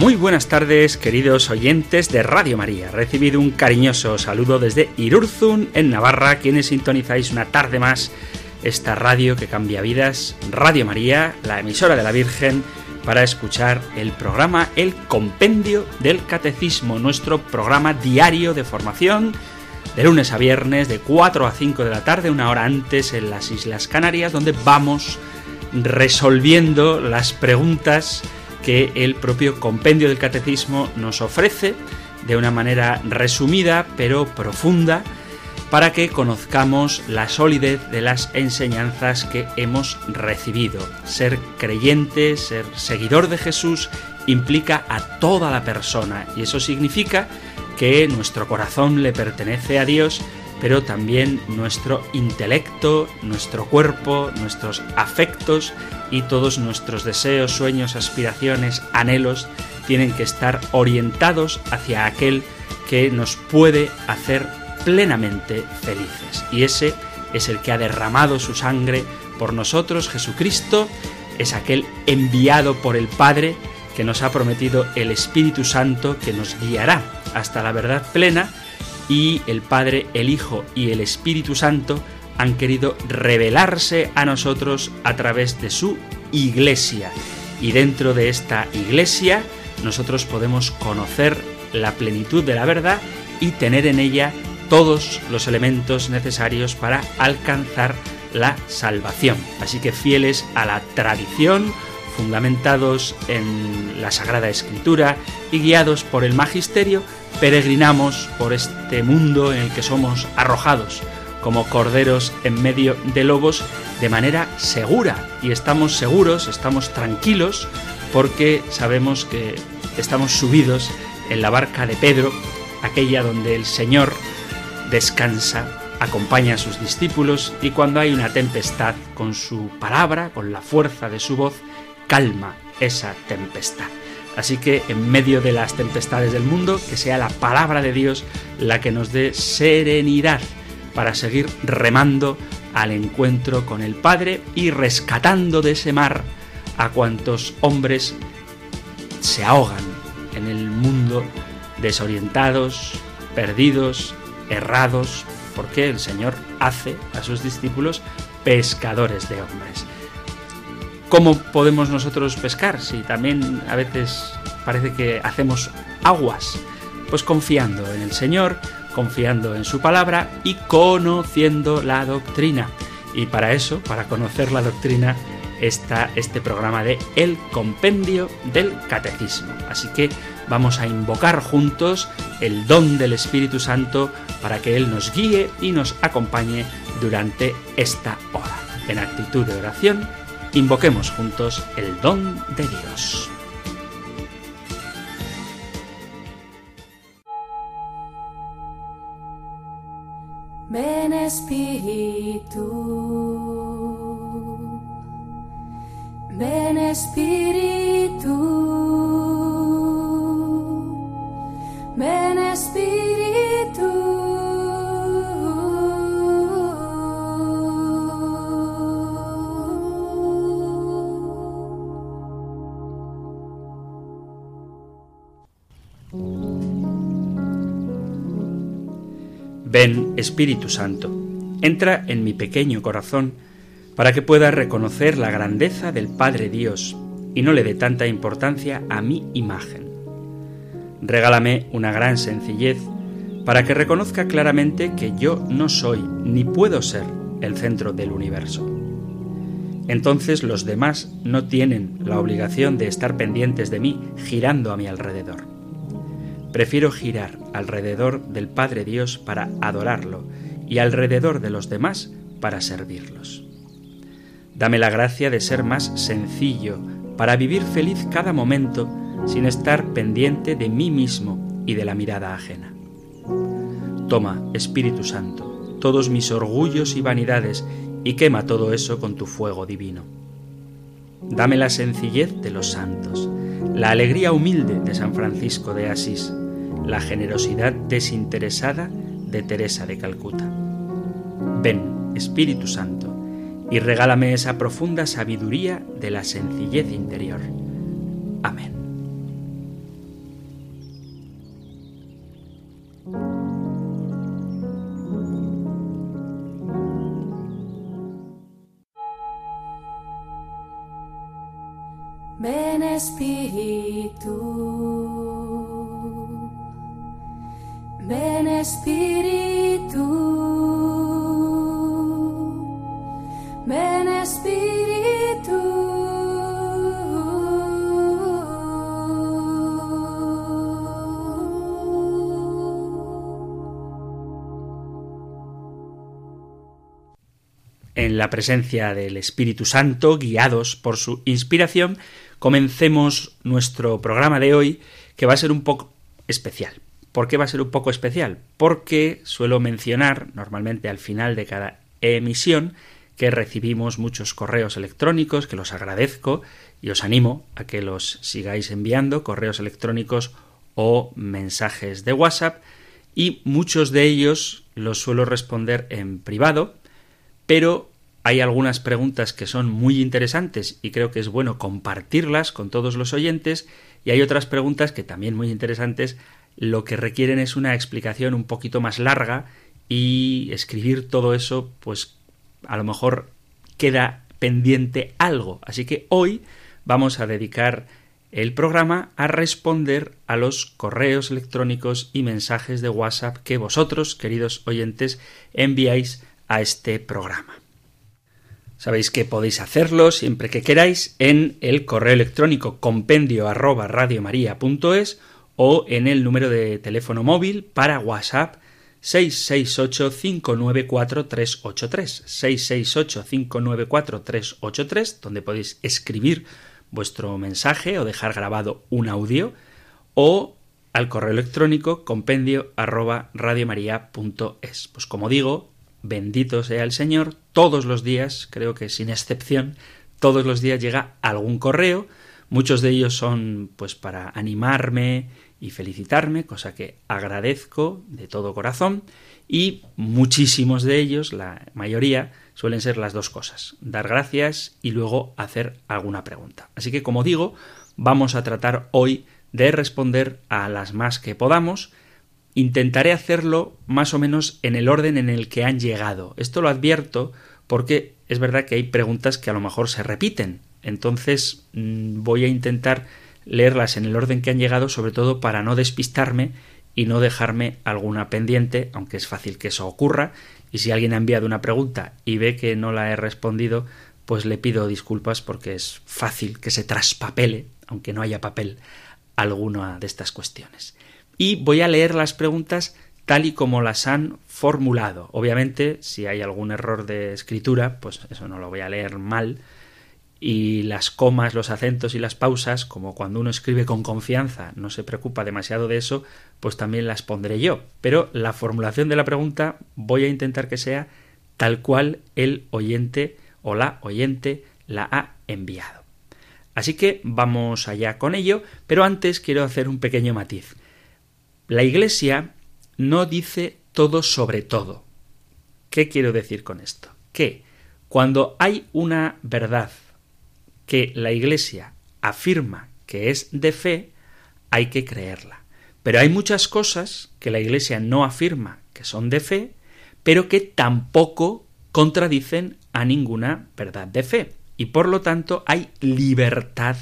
Muy buenas tardes, queridos oyentes de Radio María. Recibido un cariñoso saludo desde Irurzun, en Navarra, quienes sintonizáis una tarde más esta radio que cambia vidas, Radio María, la emisora de la Virgen, para escuchar el programa El Compendio del Catecismo, nuestro programa diario de formación de lunes a viernes de 4 a 5 de la tarde, una hora antes en las Islas Canarias, donde vamos resolviendo las preguntas que el propio compendio del catecismo nos ofrece de una manera resumida pero profunda para que conozcamos la solidez de las enseñanzas que hemos recibido. Ser creyente, ser seguidor de Jesús, implica a toda la persona y eso significa que nuestro corazón le pertenece a Dios, pero también nuestro intelecto, nuestro cuerpo, nuestros afectos y todos nuestros deseos, sueños, aspiraciones, anhelos tienen que estar orientados hacia aquel que nos puede hacer plenamente felices. Y ese es el que ha derramado su sangre por nosotros, Jesucristo, es aquel enviado por el Padre que nos ha prometido el Espíritu Santo que nos guiará hasta la verdad plena y el Padre, el Hijo y el Espíritu Santo han querido revelarse a nosotros a través de su iglesia. Y dentro de esta iglesia nosotros podemos conocer la plenitud de la verdad y tener en ella todos los elementos necesarios para alcanzar la salvación. Así que fieles a la tradición, fundamentados en la Sagrada Escritura y guiados por el Magisterio, peregrinamos por este mundo en el que somos arrojados como corderos en medio de lobos de manera segura. Y estamos seguros, estamos tranquilos, porque sabemos que estamos subidos en la barca de Pedro, aquella donde el Señor descansa, acompaña a sus discípulos y cuando hay una tempestad, con su palabra, con la fuerza de su voz, calma esa tempestad. Así que en medio de las tempestades del mundo, que sea la palabra de Dios la que nos dé serenidad para seguir remando al encuentro con el Padre y rescatando de ese mar a cuantos hombres se ahogan en el mundo desorientados, perdidos, errados, porque el Señor hace a sus discípulos pescadores de hombres. ¿Cómo podemos nosotros pescar si también a veces parece que hacemos aguas? Pues confiando en el Señor, confiando en su palabra y conociendo la doctrina. Y para eso, para conocer la doctrina, está este programa de El Compendio del Catecismo. Así que vamos a invocar juntos el don del Espíritu Santo para que Él nos guíe y nos acompañe durante esta hora. En actitud de oración, invoquemos juntos el don de Dios. Ven Espíritu, ven Espíritu, ven Espíritu. Ven, Espíritu Santo, entra en mi pequeño corazón para que pueda reconocer la grandeza del Padre Dios y no le dé tanta importancia a mi imagen. Regálame una gran sencillez para que reconozca claramente que yo no soy ni puedo ser el centro del universo. Entonces los demás no tienen la obligación de estar pendientes de mí girando a mi alrededor. Prefiero girar alrededor del Padre Dios para adorarlo y alrededor de los demás para servirlos. Dame la gracia de ser más sencillo para vivir feliz cada momento sin estar pendiente de mí mismo y de la mirada ajena. Toma, Espíritu Santo, todos mis orgullos y vanidades y quema todo eso con tu fuego divino. Dame la sencillez de los santos, la alegría humilde de San Francisco de Asís, la generosidad desinteresada de Teresa de Calcuta. Ven, Espíritu Santo, y regálame esa profunda sabiduría de la sencillez interior. Amén. Ven Espíritu, En la presencia del Espíritu Santo, guiados por su inspiración, comencemos nuestro programa de hoy, que va a ser un poco especial. ¿Por qué va a ser un poco especial? Porque suelo mencionar normalmente al final de cada emisión que recibimos muchos correos electrónicos, que los agradezco y os animo a que los sigáis enviando, correos electrónicos o mensajes de WhatsApp, y muchos de ellos los suelo responder en privado, pero hay algunas preguntas que son muy interesantes y creo que es bueno compartirlas con todos los oyentes y hay otras preguntas que también muy interesantes lo que requieren es una explicación un poquito más larga y escribir todo eso pues a lo mejor queda pendiente algo. Así que hoy vamos a dedicar el programa a responder a los correos electrónicos y mensajes de WhatsApp que vosotros queridos oyentes enviáis a este programa. Sabéis que podéis hacerlo siempre que queráis en el correo electrónico compendio arroba o en el número de teléfono móvil para WhatsApp 668-594-383. 668-594-383, donde podéis escribir vuestro mensaje o dejar grabado un audio, o al correo electrónico compendio arroba radiomaria.es. Pues como digo, bendito sea el Señor, todos los días, creo que sin excepción, todos los días llega algún correo, muchos de ellos son pues para animarme y felicitarme, cosa que agradezco de todo corazón, y muchísimos de ellos, la mayoría, suelen ser las dos cosas, dar gracias y luego hacer alguna pregunta. Así que, como digo, vamos a tratar hoy de responder a las más que podamos, Intentaré hacerlo más o menos en el orden en el que han llegado. Esto lo advierto porque es verdad que hay preguntas que a lo mejor se repiten. Entonces mm, voy a intentar leerlas en el orden que han llegado, sobre todo para no despistarme y no dejarme alguna pendiente, aunque es fácil que eso ocurra. Y si alguien ha enviado una pregunta y ve que no la he respondido, pues le pido disculpas porque es fácil que se traspapele, aunque no haya papel, alguna de estas cuestiones y voy a leer las preguntas tal y como las han formulado. Obviamente, si hay algún error de escritura, pues eso no lo voy a leer mal. Y las comas, los acentos y las pausas, como cuando uno escribe con confianza, no se preocupa demasiado de eso, pues también las pondré yo. Pero la formulación de la pregunta voy a intentar que sea tal cual el oyente o la oyente la ha enviado. Así que vamos allá con ello, pero antes quiero hacer un pequeño matiz. La Iglesia no dice todo sobre todo. ¿Qué quiero decir con esto? Que cuando hay una verdad que la Iglesia afirma que es de fe, hay que creerla. Pero hay muchas cosas que la Iglesia no afirma que son de fe, pero que tampoco contradicen a ninguna verdad de fe. Y por lo tanto hay libertad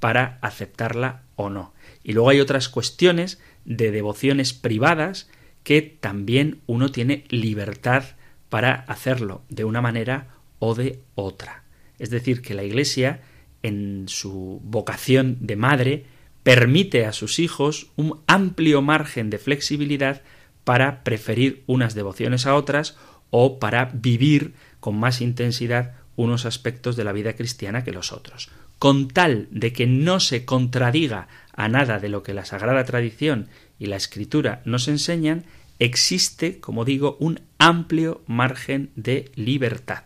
para aceptarla o no. Y luego hay otras cuestiones de devociones privadas que también uno tiene libertad para hacerlo de una manera o de otra. Es decir, que la Iglesia, en su vocación de madre, permite a sus hijos un amplio margen de flexibilidad para preferir unas devociones a otras o para vivir con más intensidad unos aspectos de la vida cristiana que los otros. Con tal de que no se contradiga a nada de lo que la Sagrada Tradición y la Escritura nos enseñan, existe, como digo, un amplio margen de libertad.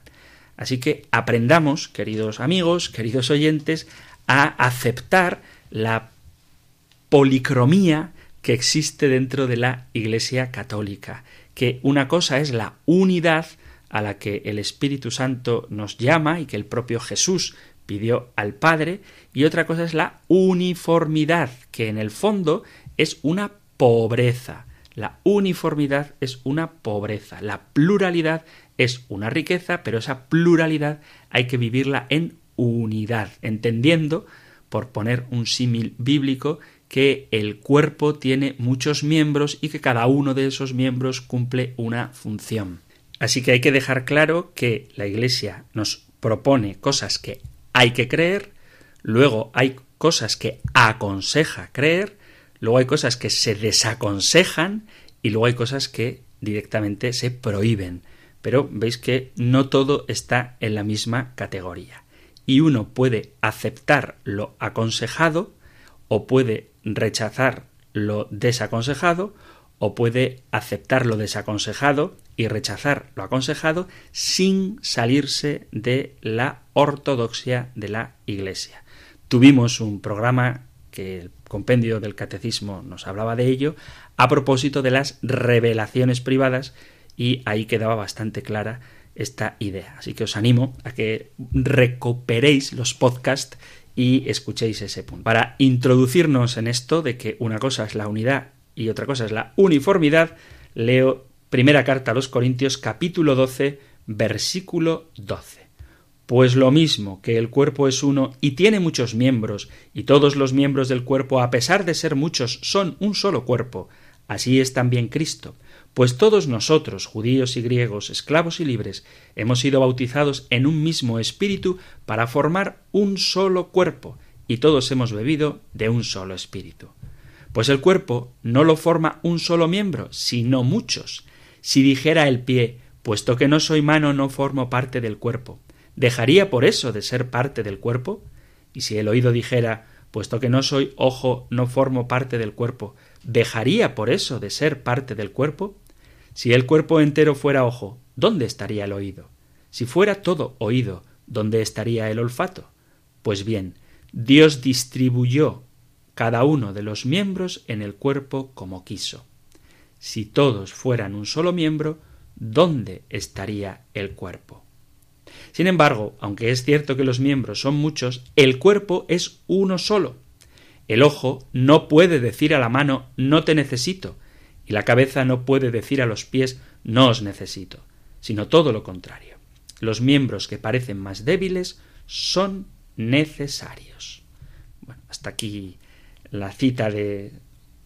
Así que aprendamos, queridos amigos, queridos oyentes, a aceptar la policromía que existe dentro de la Iglesia católica, que una cosa es la unidad a la que el Espíritu Santo nos llama y que el propio Jesús pidió al Padre, y otra cosa es la uniformidad, que en el fondo es una pobreza. La uniformidad es una pobreza. La pluralidad es una riqueza, pero esa pluralidad hay que vivirla en unidad, entendiendo, por poner un símil bíblico, que el cuerpo tiene muchos miembros y que cada uno de esos miembros cumple una función. Así que hay que dejar claro que la Iglesia nos propone cosas que hay que creer, luego hay cosas que aconseja creer, luego hay cosas que se desaconsejan y luego hay cosas que directamente se prohíben. Pero veis que no todo está en la misma categoría. Y uno puede aceptar lo aconsejado o puede rechazar lo desaconsejado o puede aceptar lo desaconsejado y rechazar lo aconsejado sin salirse de la ortodoxia de la Iglesia. Tuvimos un programa que el compendio del catecismo nos hablaba de ello a propósito de las revelaciones privadas y ahí quedaba bastante clara esta idea. Así que os animo a que recuperéis los podcasts y escuchéis ese punto. Para introducirnos en esto de que una cosa es la unidad y otra cosa es la uniformidad, leo primera carta a los Corintios capítulo 12 versículo 12. Pues lo mismo que el cuerpo es uno y tiene muchos miembros, y todos los miembros del cuerpo, a pesar de ser muchos, son un solo cuerpo, así es también Cristo. Pues todos nosotros, judíos y griegos, esclavos y libres, hemos sido bautizados en un mismo espíritu para formar un solo cuerpo, y todos hemos bebido de un solo espíritu. Pues el cuerpo no lo forma un solo miembro, sino muchos. Si dijera el pie, puesto que no soy mano, no formo parte del cuerpo, ¿dejaría por eso de ser parte del cuerpo? Y si el oído dijera, puesto que no soy ojo, no formo parte del cuerpo, ¿dejaría por eso de ser parte del cuerpo? Si el cuerpo entero fuera ojo, ¿dónde estaría el oído? Si fuera todo oído, ¿dónde estaría el olfato? Pues bien, Dios distribuyó cada uno de los miembros en el cuerpo como quiso. Si todos fueran un solo miembro, ¿dónde estaría el cuerpo? Sin embargo, aunque es cierto que los miembros son muchos, el cuerpo es uno solo. El ojo no puede decir a la mano no te necesito, y la cabeza no puede decir a los pies no os necesito, sino todo lo contrario. Los miembros que parecen más débiles son necesarios. Bueno, hasta aquí la cita de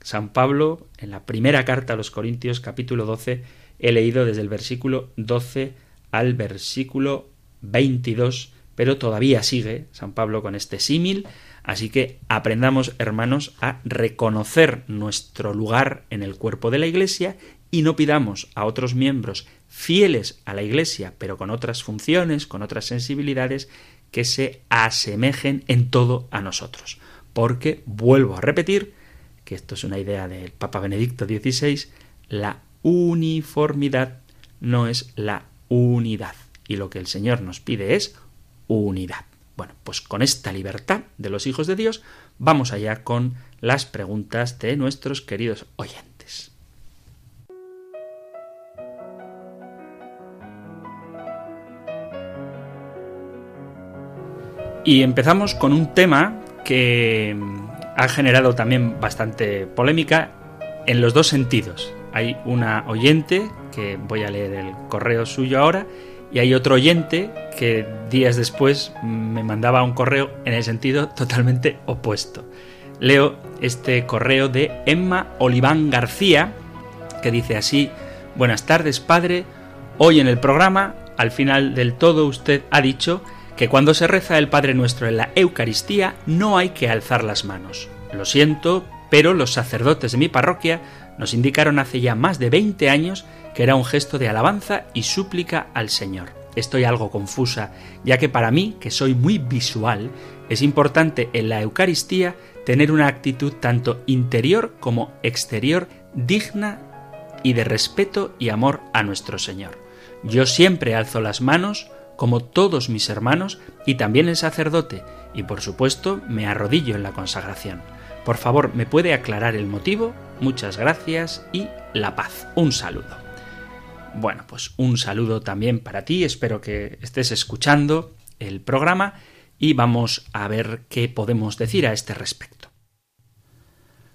San Pablo en la primera carta a los Corintios capítulo 12 he leído desde el versículo 12 al versículo 22, pero todavía sigue San Pablo con este símil Así que aprendamos, hermanos, a reconocer nuestro lugar en el cuerpo de la Iglesia y no pidamos a otros miembros fieles a la Iglesia, pero con otras funciones, con otras sensibilidades, que se asemejen en todo a nosotros. Porque, vuelvo a repetir, que esto es una idea del Papa Benedicto XVI, la uniformidad no es la unidad. Y lo que el Señor nos pide es unidad. Bueno, pues con esta libertad de los hijos de Dios, vamos allá con las preguntas de nuestros queridos oyentes. Y empezamos con un tema que ha generado también bastante polémica en los dos sentidos. Hay una oyente, que voy a leer el correo suyo ahora, y hay otro oyente que días después me mandaba un correo en el sentido totalmente opuesto. Leo este correo de Emma Oliván García, que dice así, Buenas tardes, padre. Hoy en el programa, al final del todo, usted ha dicho que cuando se reza el Padre Nuestro en la Eucaristía no hay que alzar las manos. Lo siento, pero los sacerdotes de mi parroquia nos indicaron hace ya más de 20 años que era un gesto de alabanza y súplica al Señor. Estoy algo confusa, ya que para mí, que soy muy visual, es importante en la Eucaristía tener una actitud tanto interior como exterior digna y de respeto y amor a nuestro Señor. Yo siempre alzo las manos como todos mis hermanos y también el sacerdote, y por supuesto me arrodillo en la consagración. Por favor, ¿me puede aclarar el motivo? Muchas gracias y la paz. Un saludo. Bueno, pues un saludo también para ti, espero que estés escuchando el programa y vamos a ver qué podemos decir a este respecto.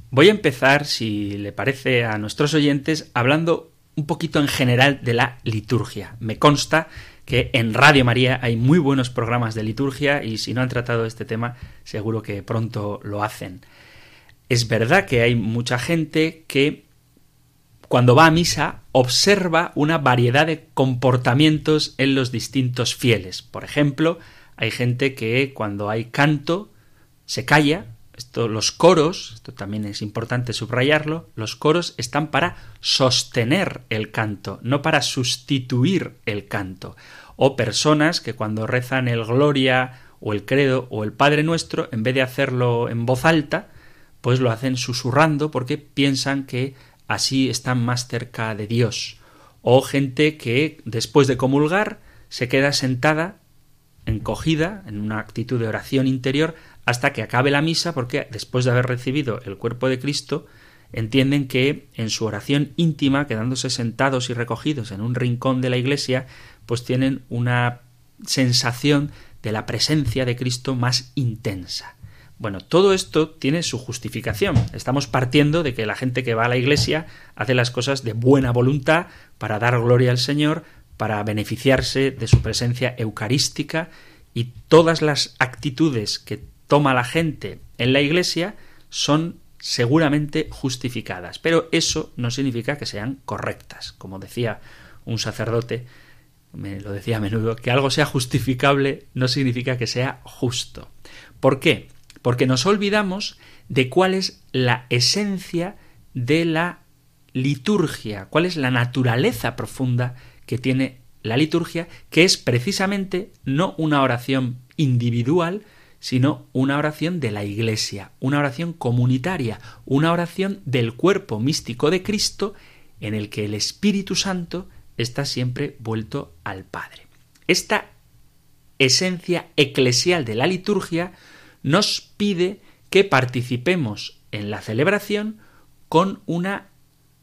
Voy a empezar, si le parece a nuestros oyentes, hablando un poquito en general de la liturgia. Me consta que en Radio María hay muy buenos programas de liturgia y si no han tratado este tema seguro que pronto lo hacen. Es verdad que hay mucha gente que cuando va a misa observa una variedad de comportamientos en los distintos fieles. Por ejemplo, hay gente que cuando hay canto se calla. Esto, los coros, esto también es importante subrayarlo, los coros están para sostener el canto, no para sustituir el canto. O personas que cuando rezan el Gloria o el Credo o el Padre Nuestro, en vez de hacerlo en voz alta, pues lo hacen susurrando porque piensan que así están más cerca de Dios. O gente que después de comulgar se queda sentada, encogida, en una actitud de oración interior, hasta que acabe la misa, porque después de haber recibido el cuerpo de Cristo, entienden que en su oración íntima, quedándose sentados y recogidos en un rincón de la iglesia, pues tienen una sensación de la presencia de Cristo más intensa. Bueno, todo esto tiene su justificación. Estamos partiendo de que la gente que va a la iglesia hace las cosas de buena voluntad para dar gloria al Señor, para beneficiarse de su presencia eucarística y todas las actitudes que toma la gente en la iglesia son seguramente justificadas. Pero eso no significa que sean correctas. Como decía un sacerdote, me lo decía a menudo, que algo sea justificable no significa que sea justo. ¿Por qué? Porque nos olvidamos de cuál es la esencia de la liturgia, cuál es la naturaleza profunda que tiene la liturgia, que es precisamente no una oración individual, sino una oración de la Iglesia, una oración comunitaria, una oración del cuerpo místico de Cristo en el que el Espíritu Santo está siempre vuelto al Padre. Esta esencia eclesial de la liturgia nos pide que participemos en la celebración con una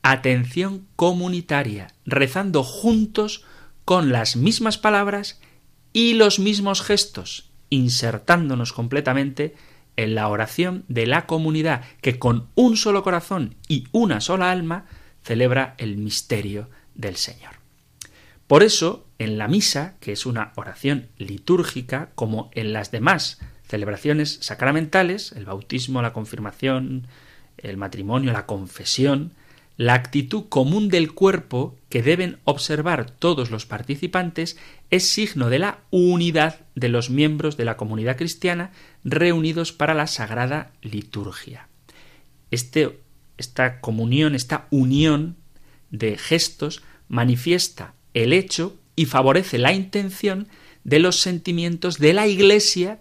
atención comunitaria, rezando juntos con las mismas palabras y los mismos gestos, insertándonos completamente en la oración de la comunidad que con un solo corazón y una sola alma celebra el misterio del Señor. Por eso, en la misa, que es una oración litúrgica, como en las demás celebraciones sacramentales, el bautismo, la confirmación, el matrimonio, la confesión, la actitud común del cuerpo que deben observar todos los participantes es signo de la unidad de los miembros de la comunidad cristiana reunidos para la sagrada liturgia. Este, esta comunión, esta unión de gestos manifiesta el hecho y favorece la intención de los sentimientos de la Iglesia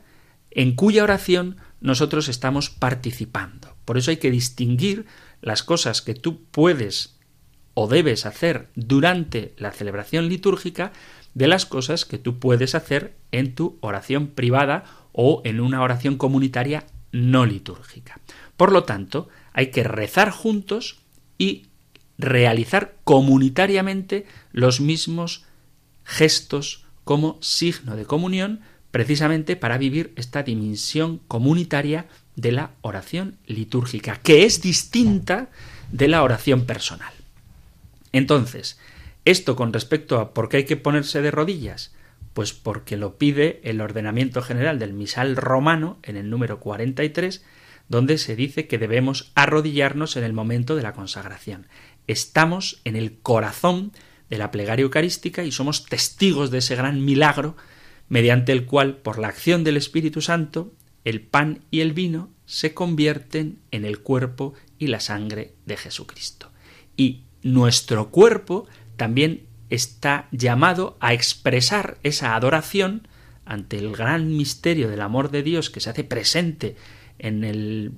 en cuya oración nosotros estamos participando. Por eso hay que distinguir las cosas que tú puedes o debes hacer durante la celebración litúrgica de las cosas que tú puedes hacer en tu oración privada o en una oración comunitaria no litúrgica. Por lo tanto, hay que rezar juntos y realizar comunitariamente los mismos gestos como signo de comunión precisamente para vivir esta dimensión comunitaria de la oración litúrgica, que es distinta de la oración personal. Entonces, esto con respecto a por qué hay que ponerse de rodillas, pues porque lo pide el ordenamiento general del misal romano en el número 43, donde se dice que debemos arrodillarnos en el momento de la consagración. Estamos en el corazón de la plegaria eucarística y somos testigos de ese gran milagro mediante el cual, por la acción del Espíritu Santo, el pan y el vino se convierten en el cuerpo y la sangre de Jesucristo. Y nuestro cuerpo también está llamado a expresar esa adoración ante el gran misterio del amor de Dios que se hace presente en el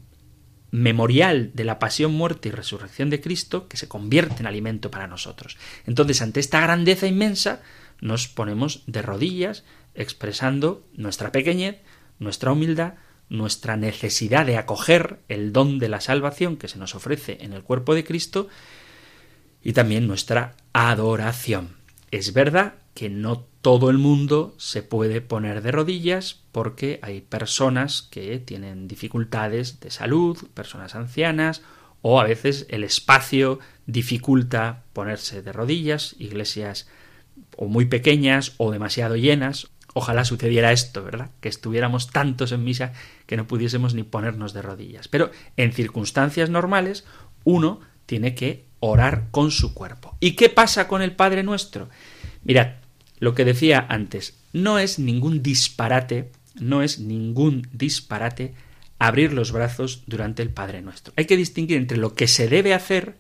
memorial de la pasión, muerte y resurrección de Cristo que se convierte en alimento para nosotros. Entonces, ante esta grandeza inmensa, nos ponemos de rodillas expresando nuestra pequeñez, nuestra humildad, nuestra necesidad de acoger el don de la salvación que se nos ofrece en el cuerpo de Cristo y también nuestra adoración. Es verdad que no todo el mundo se puede poner de rodillas porque hay personas que tienen dificultades de salud, personas ancianas, o a veces el espacio dificulta ponerse de rodillas, iglesias o muy pequeñas o demasiado llenas. Ojalá sucediera esto, ¿verdad? Que estuviéramos tantos en misa que no pudiésemos ni ponernos de rodillas. Pero en circunstancias normales uno tiene que orar con su cuerpo. ¿Y qué pasa con el Padre nuestro? Mirad, lo que decía antes, no es ningún disparate, no es ningún disparate abrir los brazos durante el Padre Nuestro. Hay que distinguir entre lo que se debe hacer,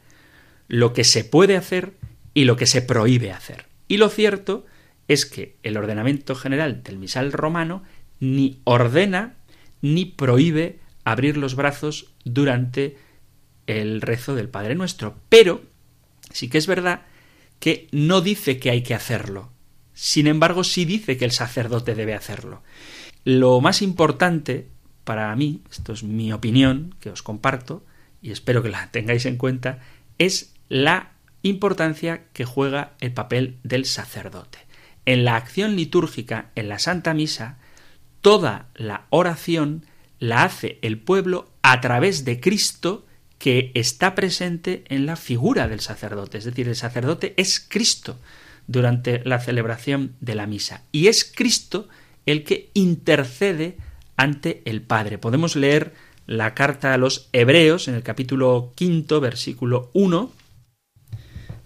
lo que se puede hacer y lo que se prohíbe hacer. Y lo cierto es que el ordenamiento general del misal romano ni ordena ni prohíbe abrir los brazos durante el rezo del Padre Nuestro. Pero sí que es verdad que no dice que hay que hacerlo. Sin embargo, sí dice que el sacerdote debe hacerlo. Lo más importante para mí, esto es mi opinión que os comparto y espero que la tengáis en cuenta, es la importancia que juega el papel del sacerdote. En la acción litúrgica, en la Santa Misa, toda la oración la hace el pueblo a través de Cristo que está presente en la figura del sacerdote. Es decir, el sacerdote es Cristo durante la celebración de la misa. Y es Cristo el que intercede ante el Padre. Podemos leer la carta a los Hebreos en el capítulo quinto, versículo 1.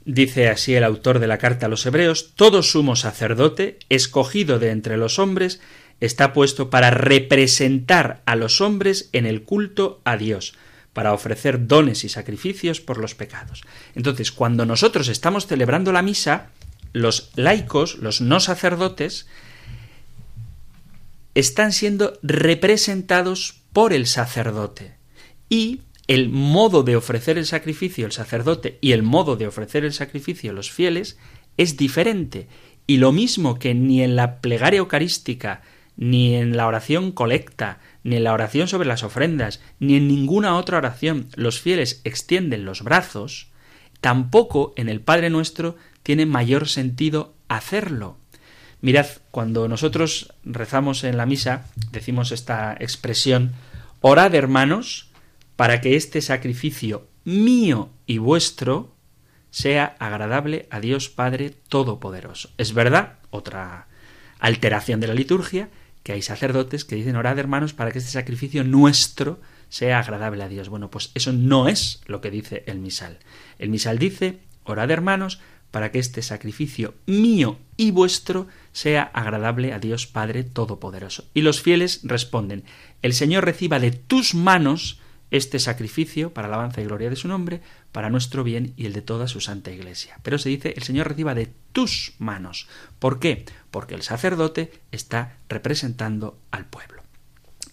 Dice así el autor de la carta a los Hebreos, todo sumo sacerdote, escogido de entre los hombres, está puesto para representar a los hombres en el culto a Dios, para ofrecer dones y sacrificios por los pecados. Entonces, cuando nosotros estamos celebrando la misa, los laicos, los no sacerdotes, están siendo representados por el sacerdote. Y el modo de ofrecer el sacrificio el sacerdote y el modo de ofrecer el sacrificio los fieles es diferente. Y lo mismo que ni en la plegaria eucarística, ni en la oración colecta, ni en la oración sobre las ofrendas, ni en ninguna otra oración los fieles extienden los brazos, tampoco en el Padre nuestro tiene mayor sentido hacerlo. Mirad, cuando nosotros rezamos en la misa, decimos esta expresión, orad hermanos, para que este sacrificio mío y vuestro sea agradable a Dios Padre Todopoderoso. Es verdad, otra alteración de la liturgia, que hay sacerdotes que dicen orad hermanos para que este sacrificio nuestro sea agradable a Dios. Bueno, pues eso no es lo que dice el misal. El misal dice orad hermanos para que este sacrificio mío y vuestro sea agradable a Dios Padre Todopoderoso. Y los fieles responden, el Señor reciba de tus manos este sacrificio para alabanza y gloria de su nombre, para nuestro bien y el de toda su santa iglesia. Pero se dice, el Señor reciba de tus manos. ¿Por qué? Porque el sacerdote está representando al pueblo.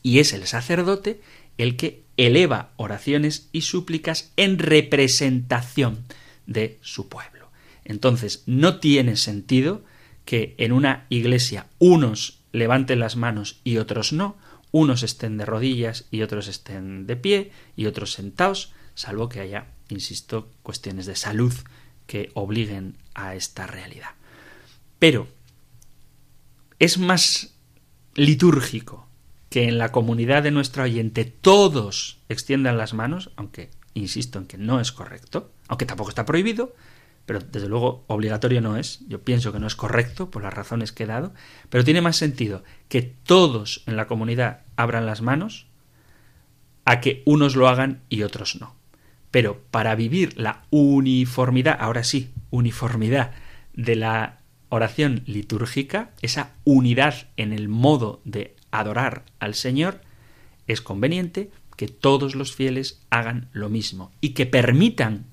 Y es el sacerdote el que eleva oraciones y súplicas en representación de su pueblo. Entonces, no tiene sentido que en una iglesia unos levanten las manos y otros no, unos estén de rodillas y otros estén de pie y otros sentados, salvo que haya, insisto, cuestiones de salud que obliguen a esta realidad. Pero es más litúrgico que en la comunidad de nuestra oyente todos extiendan las manos, aunque insisto en que no es correcto, aunque tampoco está prohibido, pero desde luego obligatorio no es, yo pienso que no es correcto por las razones que he dado, pero tiene más sentido que todos en la comunidad abran las manos a que unos lo hagan y otros no. Pero para vivir la uniformidad, ahora sí, uniformidad de la oración litúrgica, esa unidad en el modo de adorar al Señor, es conveniente que todos los fieles hagan lo mismo y que permitan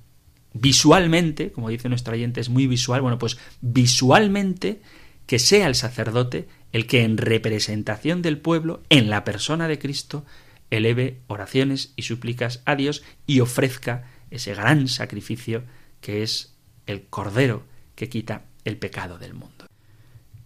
visualmente, como dice nuestro oyente, es muy visual, bueno, pues visualmente que sea el sacerdote el que en representación del pueblo, en la persona de Cristo, eleve oraciones y súplicas a Dios y ofrezca ese gran sacrificio que es el Cordero que quita el pecado del mundo.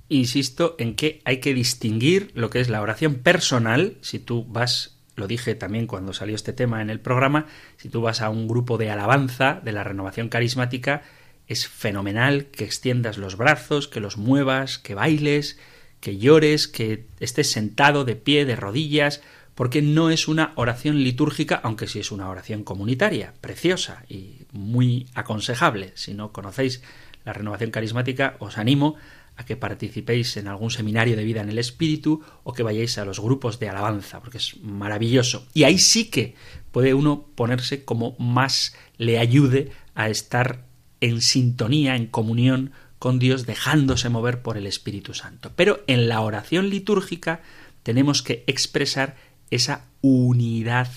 Insisto en que hay que distinguir lo que es la oración personal, si tú vas, lo dije también cuando salió este tema en el programa, si tú vas a un grupo de alabanza de la renovación carismática, es fenomenal que extiendas los brazos, que los muevas, que bailes, que llores, que estés sentado de pie, de rodillas, porque no es una oración litúrgica, aunque sí es una oración comunitaria, preciosa y muy aconsejable. Si no conocéis la renovación carismática, os animo a que participéis en algún seminario de vida en el Espíritu o que vayáis a los grupos de alabanza, porque es maravilloso. Y ahí sí que puede uno ponerse como más le ayude a estar en sintonía, en comunión con Dios, dejándose mover por el Espíritu Santo. Pero en la oración litúrgica tenemos que expresar esa unidad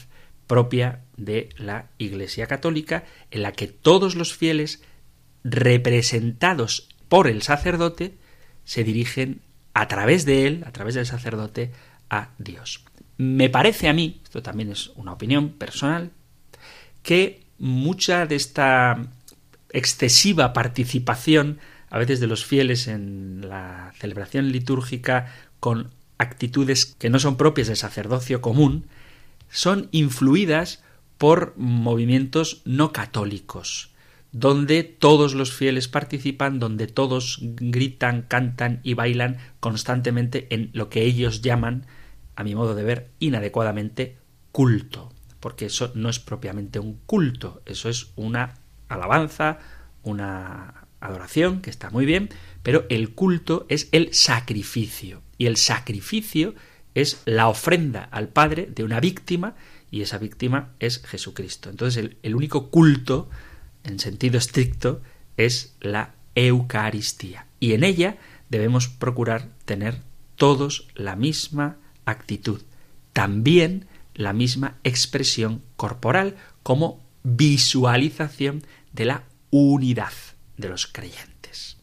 propia de la Iglesia Católica, en la que todos los fieles, representados por el sacerdote, se dirigen a través de él, a través del sacerdote, a Dios. Me parece a mí, esto también es una opinión personal, que mucha de esta excesiva participación a veces de los fieles en la celebración litúrgica con actitudes que no son propias del sacerdocio común, son influidas por movimientos no católicos, donde todos los fieles participan, donde todos gritan, cantan y bailan constantemente en lo que ellos llaman, a mi modo de ver, inadecuadamente culto, porque eso no es propiamente un culto, eso es una alabanza, una adoración, que está muy bien, pero el culto es el sacrificio, y el sacrificio es la ofrenda al Padre de una víctima, y esa víctima es Jesucristo. Entonces el, el único culto en sentido estricto, es la Eucaristía. Y en ella debemos procurar tener todos la misma actitud, también la misma expresión corporal como visualización de la unidad de los creyentes.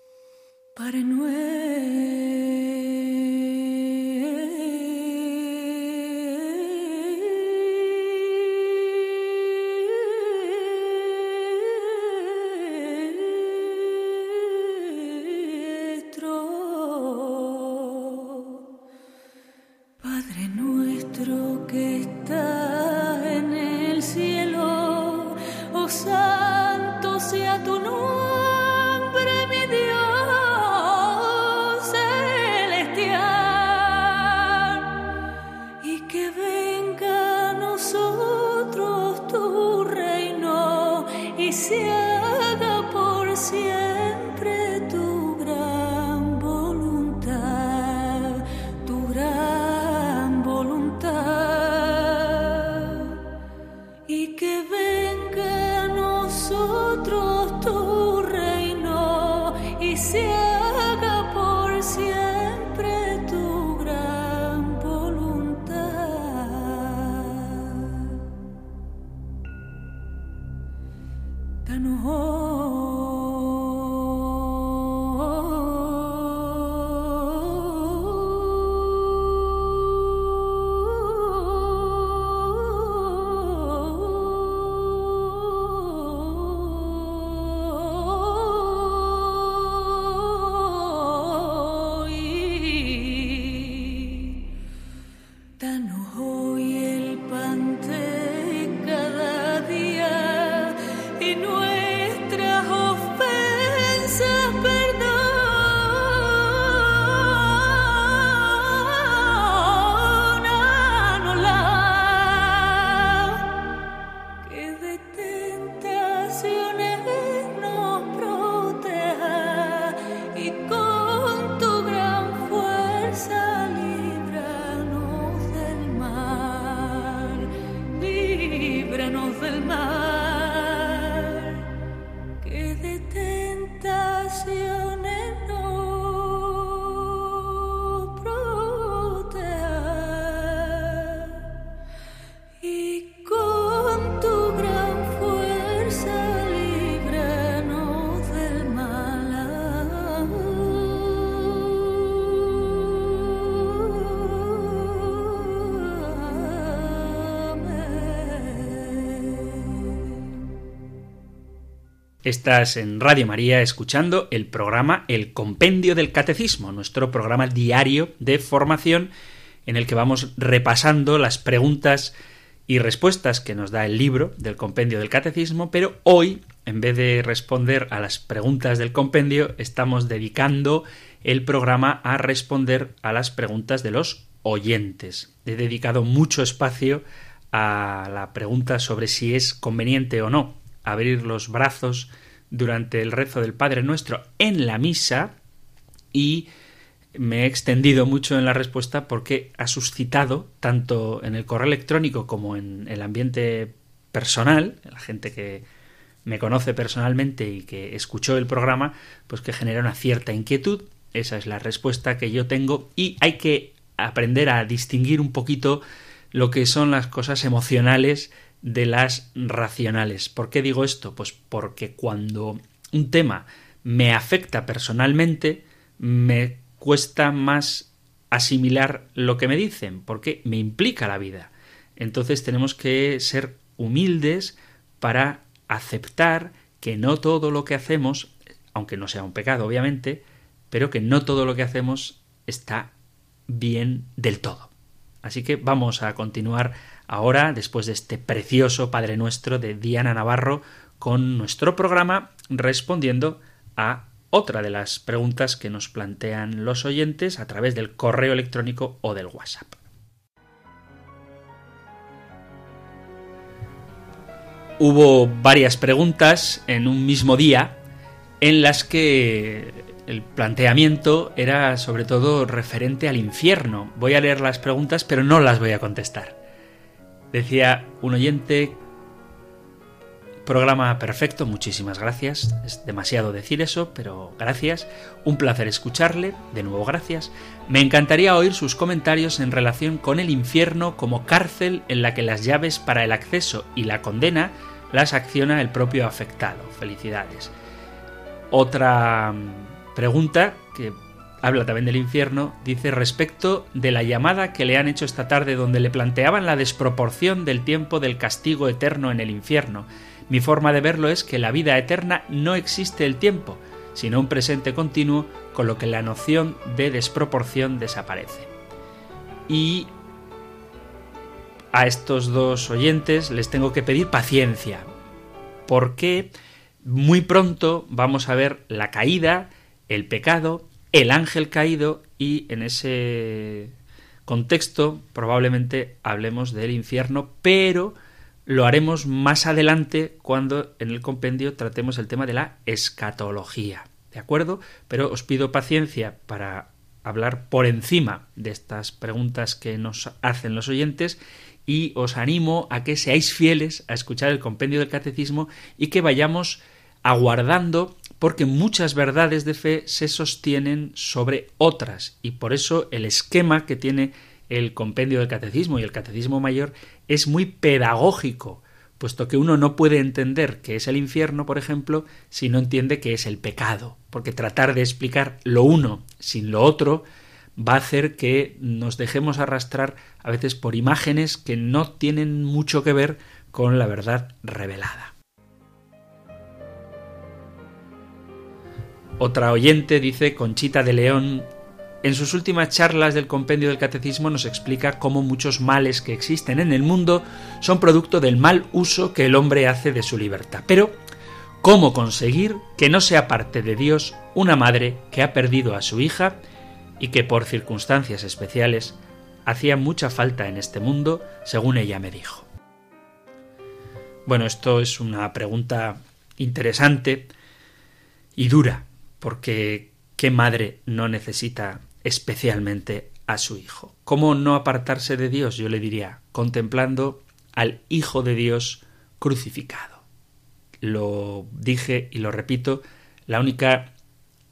Estás en Radio María escuchando el programa El Compendio del Catecismo, nuestro programa diario de formación en el que vamos repasando las preguntas y respuestas que nos da el libro del Compendio del Catecismo, pero hoy, en vez de responder a las preguntas del compendio, estamos dedicando el programa a responder a las preguntas de los oyentes. He dedicado mucho espacio a la pregunta sobre si es conveniente o no abrir los brazos durante el rezo del Padre Nuestro en la misa y me he extendido mucho en la respuesta porque ha suscitado, tanto en el correo electrónico como en el ambiente personal, la gente que me conoce personalmente y que escuchó el programa, pues que genera una cierta inquietud. Esa es la respuesta que yo tengo y hay que aprender a distinguir un poquito lo que son las cosas emocionales de las racionales. ¿Por qué digo esto? Pues porque cuando un tema me afecta personalmente, me cuesta más asimilar lo que me dicen, porque me implica la vida. Entonces tenemos que ser humildes para aceptar que no todo lo que hacemos, aunque no sea un pecado, obviamente, pero que no todo lo que hacemos está bien del todo. Así que vamos a continuar ahora, después de este precioso Padre Nuestro de Diana Navarro, con nuestro programa respondiendo a otra de las preguntas que nos plantean los oyentes a través del correo electrónico o del WhatsApp. Hubo varias preguntas en un mismo día en las que el planteamiento era sobre todo referente al infierno. Voy a leer las preguntas pero no las voy a contestar. Decía un oyente, programa perfecto, muchísimas gracias. Es demasiado decir eso, pero gracias. Un placer escucharle, de nuevo gracias. Me encantaría oír sus comentarios en relación con el infierno como cárcel en la que las llaves para el acceso y la condena las acciona el propio afectado. Felicidades. Otra mm, pregunta que habla también del infierno, dice respecto de la llamada que le han hecho esta tarde donde le planteaban la desproporción del tiempo del castigo eterno en el infierno. Mi forma de verlo es que la vida eterna no existe el tiempo, sino un presente continuo, con lo que la noción de desproporción desaparece. Y a estos dos oyentes les tengo que pedir paciencia, porque muy pronto vamos a ver la caída, el pecado el ángel caído y en ese contexto probablemente hablemos del infierno, pero lo haremos más adelante cuando en el compendio tratemos el tema de la escatología. ¿De acuerdo? Pero os pido paciencia para hablar por encima de estas preguntas que nos hacen los oyentes y os animo a que seáis fieles a escuchar el compendio del catecismo y que vayamos aguardando porque muchas verdades de fe se sostienen sobre otras y por eso el esquema que tiene el compendio del catecismo y el catecismo mayor es muy pedagógico, puesto que uno no puede entender qué es el infierno, por ejemplo, si no entiende qué es el pecado, porque tratar de explicar lo uno sin lo otro va a hacer que nos dejemos arrastrar a veces por imágenes que no tienen mucho que ver con la verdad revelada. Otra oyente dice, Conchita de León, en sus últimas charlas del compendio del catecismo nos explica cómo muchos males que existen en el mundo son producto del mal uso que el hombre hace de su libertad. Pero, ¿cómo conseguir que no sea parte de Dios una madre que ha perdido a su hija y que por circunstancias especiales hacía mucha falta en este mundo, según ella me dijo? Bueno, esto es una pregunta interesante y dura, porque ¿qué madre no necesita especialmente a su hijo? ¿Cómo no apartarse de Dios? Yo le diría, contemplando al Hijo de Dios crucificado. Lo dije y lo repito, la única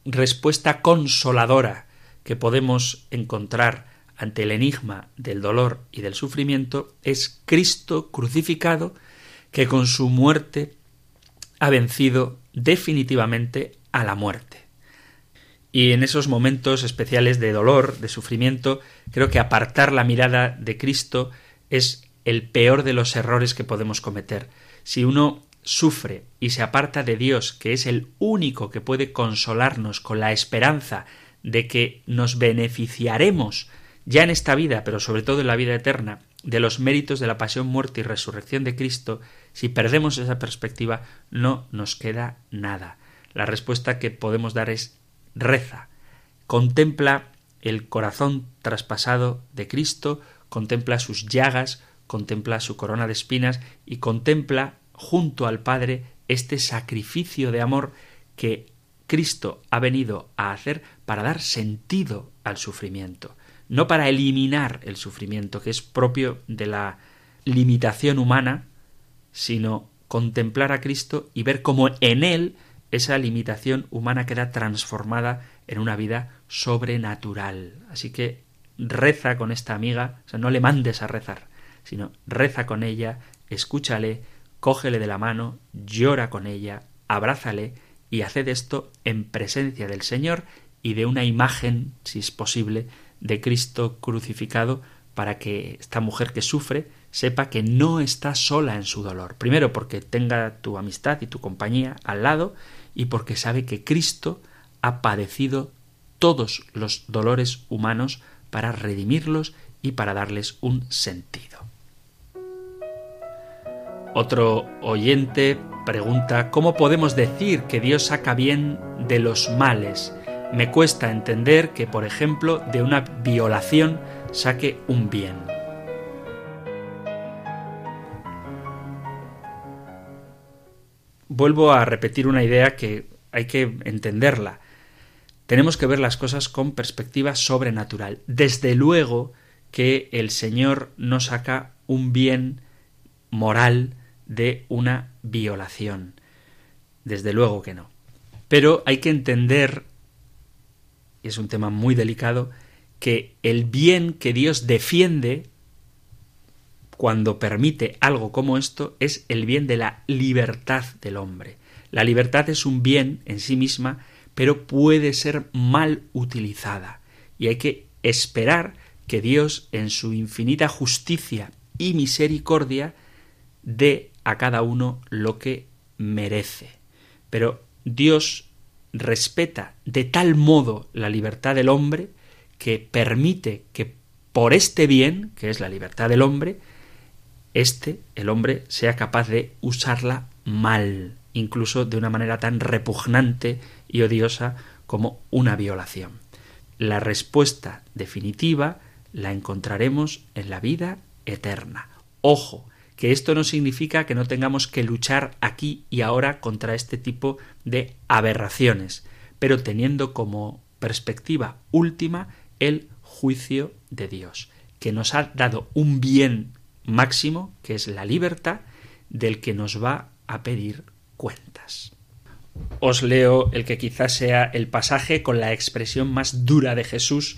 respuesta consoladora que podemos encontrar ante el enigma del dolor y del sufrimiento es Cristo crucificado que con su muerte ha vencido definitivamente a la muerte. Y en esos momentos especiales de dolor, de sufrimiento, creo que apartar la mirada de Cristo es el peor de los errores que podemos cometer. Si uno sufre y se aparta de Dios, que es el único que puede consolarnos con la esperanza de que nos beneficiaremos ya en esta vida, pero sobre todo en la vida eterna, de los méritos de la pasión, muerte y resurrección de Cristo, si perdemos esa perspectiva, no nos queda nada. La respuesta que podemos dar es reza, contempla el corazón traspasado de Cristo, contempla sus llagas, contempla su corona de espinas y contempla junto al Padre este sacrificio de amor que Cristo ha venido a hacer para dar sentido al sufrimiento no para eliminar el sufrimiento que es propio de la limitación humana, sino contemplar a Cristo y ver cómo en Él esa limitación humana queda transformada en una vida sobrenatural. Así que reza con esta amiga, o sea, no le mandes a rezar, sino reza con ella, escúchale, cógele de la mano, llora con ella, abrázale y haced esto en presencia del Señor y de una imagen, si es posible, de Cristo crucificado para que esta mujer que sufre sepa que no está sola en su dolor. Primero porque tenga tu amistad y tu compañía al lado y porque sabe que Cristo ha padecido todos los dolores humanos para redimirlos y para darles un sentido. Otro oyente pregunta ¿Cómo podemos decir que Dios saca bien de los males? Me cuesta entender que, por ejemplo, de una violación saque un bien. Vuelvo a repetir una idea que hay que entenderla. Tenemos que ver las cosas con perspectiva sobrenatural. Desde luego que el Señor no saca un bien moral de una violación. Desde luego que no. Pero hay que entender y es un tema muy delicado, que el bien que Dios defiende cuando permite algo como esto es el bien de la libertad del hombre. La libertad es un bien en sí misma, pero puede ser mal utilizada. Y hay que esperar que Dios, en su infinita justicia y misericordia, dé a cada uno lo que merece. Pero Dios respeta de tal modo la libertad del hombre que permite que por este bien, que es la libertad del hombre, este, el hombre, sea capaz de usarla mal, incluso de una manera tan repugnante y odiosa como una violación. La respuesta definitiva la encontraremos en la vida eterna. Ojo, que esto no significa que no tengamos que luchar aquí y ahora contra este tipo de aberraciones, pero teniendo como perspectiva última el juicio de Dios, que nos ha dado un bien máximo, que es la libertad, del que nos va a pedir cuentas. Os leo el que quizás sea el pasaje con la expresión más dura de Jesús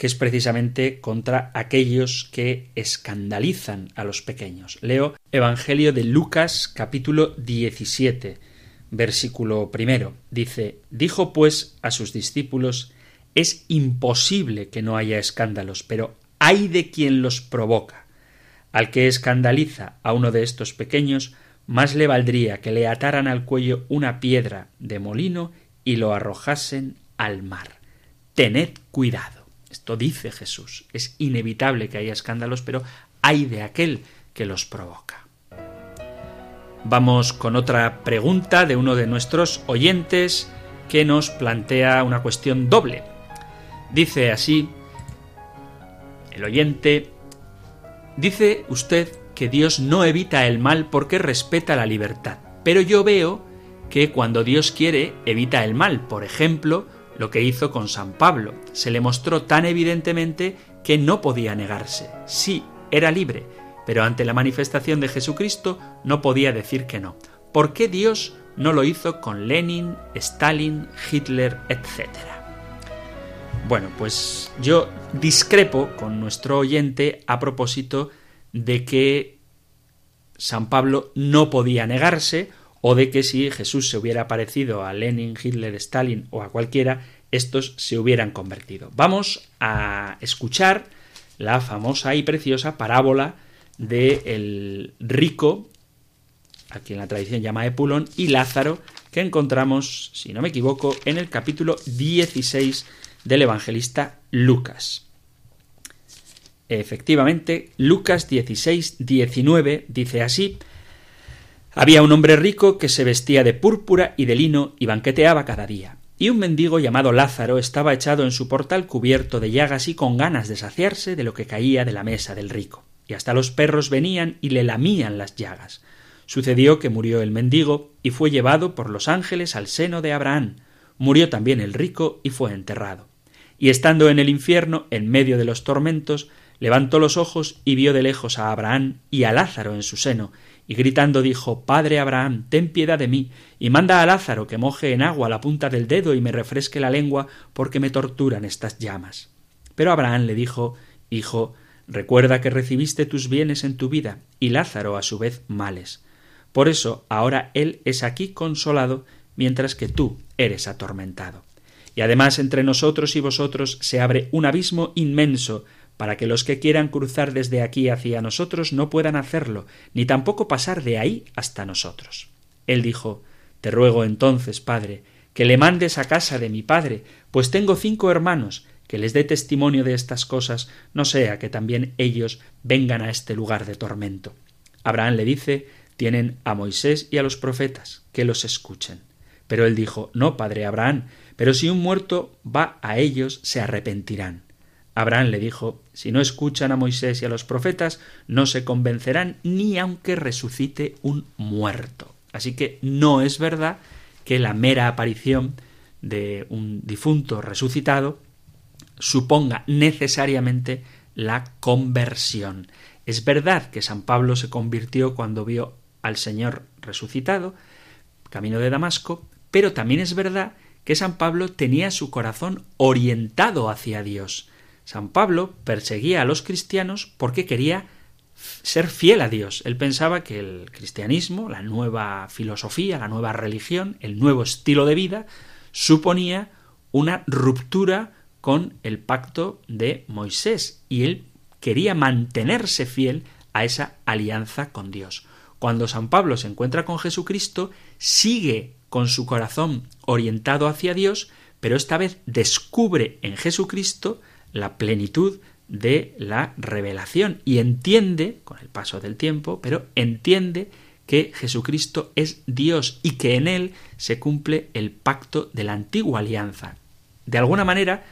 que es precisamente contra aquellos que escandalizan a los pequeños. Leo Evangelio de Lucas capítulo 17, versículo primero. Dice, dijo pues a sus discípulos, es imposible que no haya escándalos, pero hay de quien los provoca. Al que escandaliza a uno de estos pequeños, más le valdría que le ataran al cuello una piedra de molino y lo arrojasen al mar. Tened cuidado. Esto dice Jesús. Es inevitable que haya escándalos, pero hay de aquel que los provoca. Vamos con otra pregunta de uno de nuestros oyentes que nos plantea una cuestión doble. Dice así el oyente, dice usted que Dios no evita el mal porque respeta la libertad, pero yo veo que cuando Dios quiere evita el mal, por ejemplo, lo que hizo con San Pablo. Se le mostró tan evidentemente que no podía negarse. Sí, era libre, pero ante la manifestación de Jesucristo no podía decir que no. ¿Por qué Dios no lo hizo con Lenin, Stalin, Hitler, etcétera? Bueno, pues yo discrepo con nuestro oyente a propósito de que San Pablo no podía negarse o de que si Jesús se hubiera parecido a Lenin, Hitler, Stalin o a cualquiera, estos se hubieran convertido. Vamos a escuchar la famosa y preciosa parábola de el rico a quien la tradición llama Epulón, y Lázaro, que encontramos, si no me equivoco, en el capítulo 16 del evangelista Lucas. Efectivamente, Lucas 16, 19 dice así, había un hombre rico que se vestía de púrpura y de lino y banqueteaba cada día. Y un mendigo llamado Lázaro estaba echado en su portal cubierto de llagas y con ganas de saciarse de lo que caía de la mesa del rico. Y hasta los perros venían y le lamían las llagas. Sucedió que murió el mendigo y fue llevado por los ángeles al seno de Abraham. Murió también el rico y fue enterrado. Y estando en el infierno, en medio de los tormentos, levantó los ojos y vio de lejos a Abraham y a Lázaro en su seno, y gritando dijo Padre Abraham, ten piedad de mí, y manda a Lázaro que moje en agua la punta del dedo y me refresque la lengua, porque me torturan estas llamas. Pero Abraham le dijo Hijo, recuerda que recibiste tus bienes en tu vida, y Lázaro a su vez males. Por eso ahora él es aquí consolado, mientras que tú eres atormentado. Y además entre nosotros y vosotros se abre un abismo inmenso, para que los que quieran cruzar desde aquí hacia nosotros no puedan hacerlo, ni tampoco pasar de ahí hasta nosotros. Él dijo Te ruego entonces, padre, que le mandes a casa de mi padre, pues tengo cinco hermanos, que les dé testimonio de estas cosas, no sea que también ellos vengan a este lugar de tormento. Abraham le dice Tienen a Moisés y a los profetas, que los escuchen. Pero él dijo No, padre Abraham, pero si un muerto va a ellos, se arrepentirán. Abraham le dijo Si no escuchan a Moisés y a los profetas, no se convencerán ni aunque resucite un muerto. Así que no es verdad que la mera aparición de un difunto resucitado suponga necesariamente la conversión. Es verdad que San Pablo se convirtió cuando vio al Señor resucitado, camino de Damasco, pero también es verdad que San Pablo tenía su corazón orientado hacia Dios. San Pablo perseguía a los cristianos porque quería ser fiel a Dios. Él pensaba que el cristianismo, la nueva filosofía, la nueva religión, el nuevo estilo de vida, suponía una ruptura con el pacto de Moisés y él quería mantenerse fiel a esa alianza con Dios. Cuando San Pablo se encuentra con Jesucristo, sigue con su corazón orientado hacia Dios, pero esta vez descubre en Jesucristo la plenitud de la revelación y entiende, con el paso del tiempo, pero entiende que Jesucristo es Dios y que en él se cumple el pacto de la antigua alianza. De alguna manera,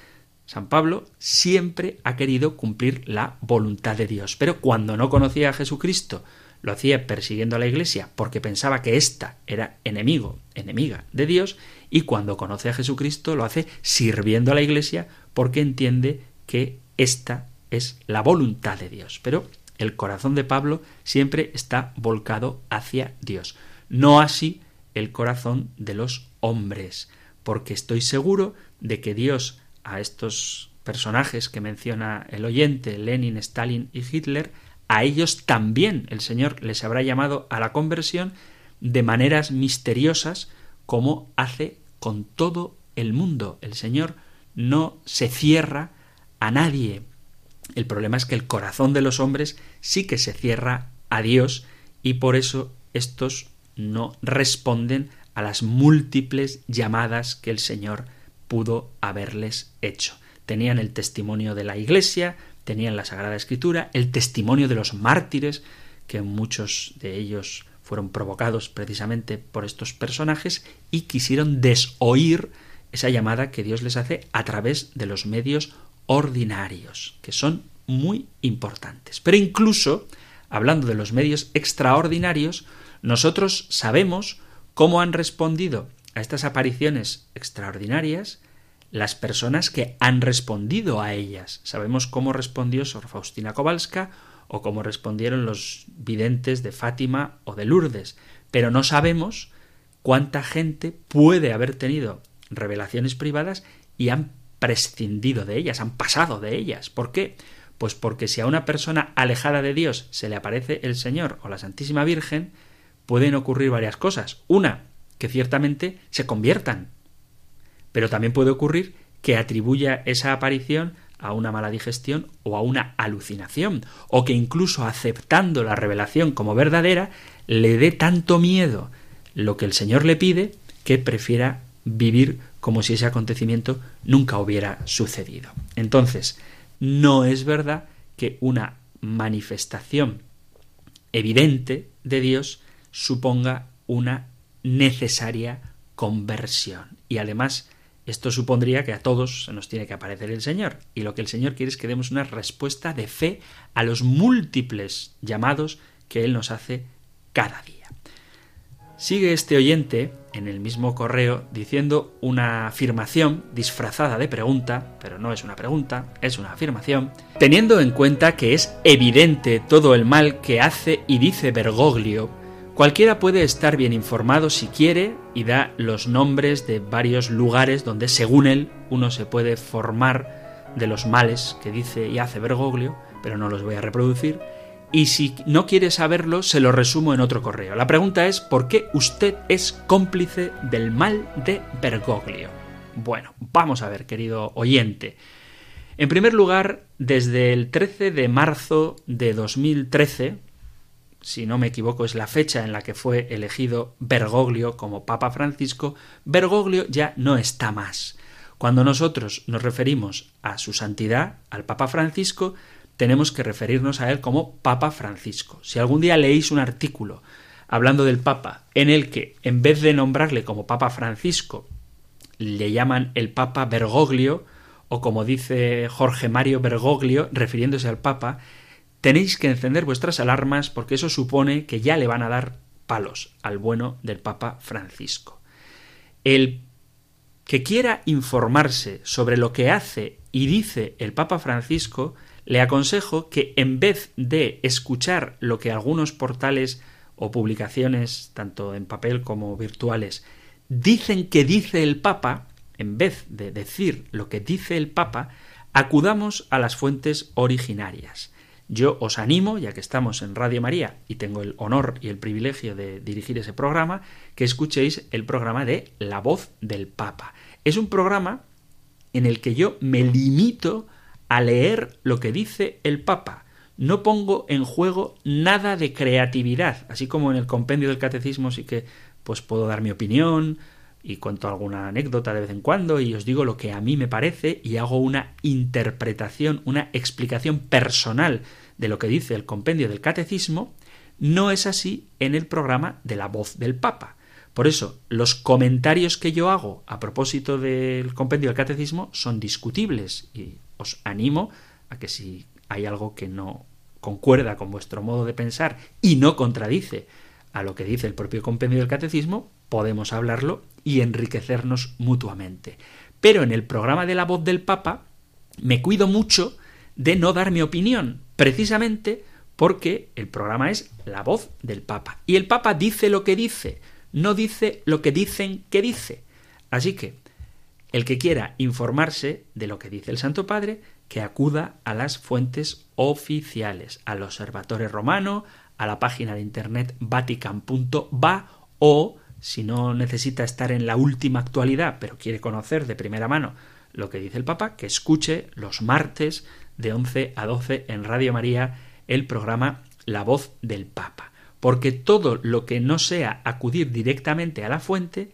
San Pablo siempre ha querido cumplir la voluntad de Dios, pero cuando no conocía a Jesucristo, lo hacía persiguiendo a la Iglesia porque pensaba que ésta era enemigo, enemiga de Dios, y cuando conoce a Jesucristo lo hace sirviendo a la Iglesia porque entiende que esta es la voluntad de Dios. Pero el corazón de Pablo siempre está volcado hacia Dios. No así el corazón de los hombres, porque estoy seguro de que Dios a estos personajes que menciona el oyente, Lenin, Stalin y Hitler, a ellos también el Señor les habrá llamado a la conversión de maneras misteriosas como hace con todo el mundo. El Señor no se cierra a nadie. El problema es que el corazón de los hombres sí que se cierra a Dios y por eso estos no responden a las múltiples llamadas que el Señor pudo haberles hecho. Tenían el testimonio de la Iglesia, tenían la Sagrada Escritura, el testimonio de los mártires, que muchos de ellos fueron provocados precisamente por estos personajes y quisieron desoír esa llamada que Dios les hace a través de los medios ordinarios, que son muy importantes. Pero incluso, hablando de los medios extraordinarios, nosotros sabemos cómo han respondido a estas apariciones extraordinarias las personas que han respondido a ellas. Sabemos cómo respondió Sor Faustina Kowalska o cómo respondieron los videntes de Fátima o de Lourdes, pero no sabemos cuánta gente puede haber tenido revelaciones privadas y han prescindido de ellas, han pasado de ellas. ¿Por qué? Pues porque si a una persona alejada de Dios se le aparece el Señor o la Santísima Virgen, pueden ocurrir varias cosas. Una, que ciertamente se conviertan. Pero también puede ocurrir que atribuya esa aparición a una mala digestión o a una alucinación, o que incluso aceptando la revelación como verdadera, le dé tanto miedo lo que el Señor le pide que prefiera vivir como si ese acontecimiento nunca hubiera sucedido. Entonces, no es verdad que una manifestación evidente de Dios suponga una necesaria conversión. Y además, esto supondría que a todos nos tiene que aparecer el Señor. Y lo que el Señor quiere es que demos una respuesta de fe a los múltiples llamados que Él nos hace cada día. Sigue este oyente en el mismo correo diciendo una afirmación disfrazada de pregunta, pero no es una pregunta, es una afirmación, teniendo en cuenta que es evidente todo el mal que hace y dice Bergoglio, cualquiera puede estar bien informado si quiere y da los nombres de varios lugares donde según él uno se puede formar de los males que dice y hace Bergoglio, pero no los voy a reproducir, y si no quiere saberlo, se lo resumo en otro correo. La pregunta es, ¿por qué usted es cómplice del mal de Bergoglio? Bueno, vamos a ver, querido oyente. En primer lugar, desde el 13 de marzo de 2013, si no me equivoco es la fecha en la que fue elegido Bergoglio como Papa Francisco, Bergoglio ya no está más. Cuando nosotros nos referimos a su santidad, al Papa Francisco, tenemos que referirnos a él como Papa Francisco. Si algún día leéis un artículo hablando del Papa en el que, en vez de nombrarle como Papa Francisco, le llaman el Papa Bergoglio, o como dice Jorge Mario Bergoglio, refiriéndose al Papa, tenéis que encender vuestras alarmas porque eso supone que ya le van a dar palos al bueno del Papa Francisco. El que quiera informarse sobre lo que hace y dice el Papa Francisco le aconsejo que en vez de escuchar lo que algunos portales o publicaciones, tanto en papel como virtuales, dicen que dice el Papa, en vez de decir lo que dice el Papa, acudamos a las fuentes originarias. Yo os animo, ya que estamos en Radio María y tengo el honor y el privilegio de dirigir ese programa, que escuchéis el programa de La voz del Papa. Es un programa en el que yo me limito a leer lo que dice el Papa. No pongo en juego nada de creatividad, así como en el compendio del catecismo sí que pues puedo dar mi opinión y cuento alguna anécdota de vez en cuando y os digo lo que a mí me parece y hago una interpretación, una explicación personal de lo que dice el compendio del catecismo, no es así en el programa de la voz del Papa. Por eso, los comentarios que yo hago a propósito del compendio del catecismo son discutibles y os animo a que si hay algo que no concuerda con vuestro modo de pensar y no contradice a lo que dice el propio compendio del catecismo, podemos hablarlo y enriquecernos mutuamente. Pero en el programa de la voz del Papa me cuido mucho de no dar mi opinión, precisamente porque el programa es la voz del Papa. Y el Papa dice lo que dice, no dice lo que dicen que dice. Así que el que quiera informarse de lo que dice el Santo Padre, que acuda a las fuentes oficiales, al Observatorio Romano, a la página de internet vatican.va o, si no necesita estar en la última actualidad, pero quiere conocer de primera mano lo que dice el Papa, que escuche los martes de 11 a 12 en Radio María el programa La voz del Papa. Porque todo lo que no sea acudir directamente a la fuente